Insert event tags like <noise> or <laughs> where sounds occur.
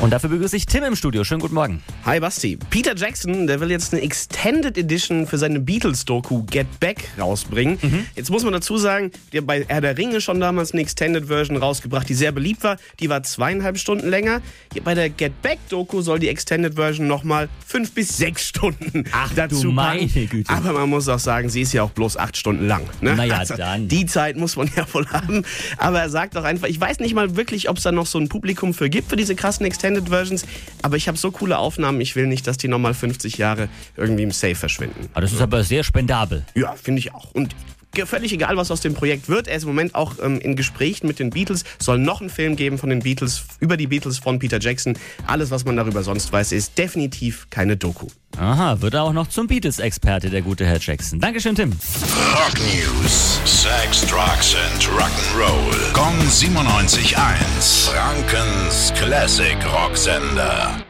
Und dafür begrüße ich Tim im Studio. Schönen guten Morgen. Hi Basti. Peter Jackson, der will jetzt eine Extended Edition für seine Beatles-Doku Get Back rausbringen. Jetzt muss man dazu sagen, der bei Herr der Ringe schon damals eine Extended Version rausgebracht, die sehr beliebt war. Die war zweieinhalb Stunden länger. Bei der Get Back-Doku soll die Extended Version nochmal fünf bis sechs Stunden Ach, du dazu meine packen. Güte. Aber man muss auch sagen, sie ist ja auch bloß acht Stunden lang. Ne? Na ja, dann. Die Zeit muss man <laughs> ja wohl haben. Aber er sagt auch einfach, ich weiß nicht mal wirklich, ob es da noch so ein Publikum für gibt, für diese krassen Extended Versions. Aber ich habe so coole Aufnahmen, ich will nicht, dass die nochmal 50 Jahre irgendwie im Safe verschwinden. Ah, das ist aber sehr spendabel. Ja, finde ich auch. Und völlig egal, was aus dem Projekt wird. Er ist im Moment auch ähm, in Gesprächen mit den Beatles. Soll noch einen Film geben von den Beatles, über die Beatles von Peter Jackson. Alles, was man darüber sonst weiß, ist definitiv keine Doku. Aha, wird er auch noch zum Beatles-Experte, der gute Herr Jackson. Dankeschön, Tim. Rock News. Sex, Drugs and Rock'n'Roll. Kong 97.1. Classic Rocksender.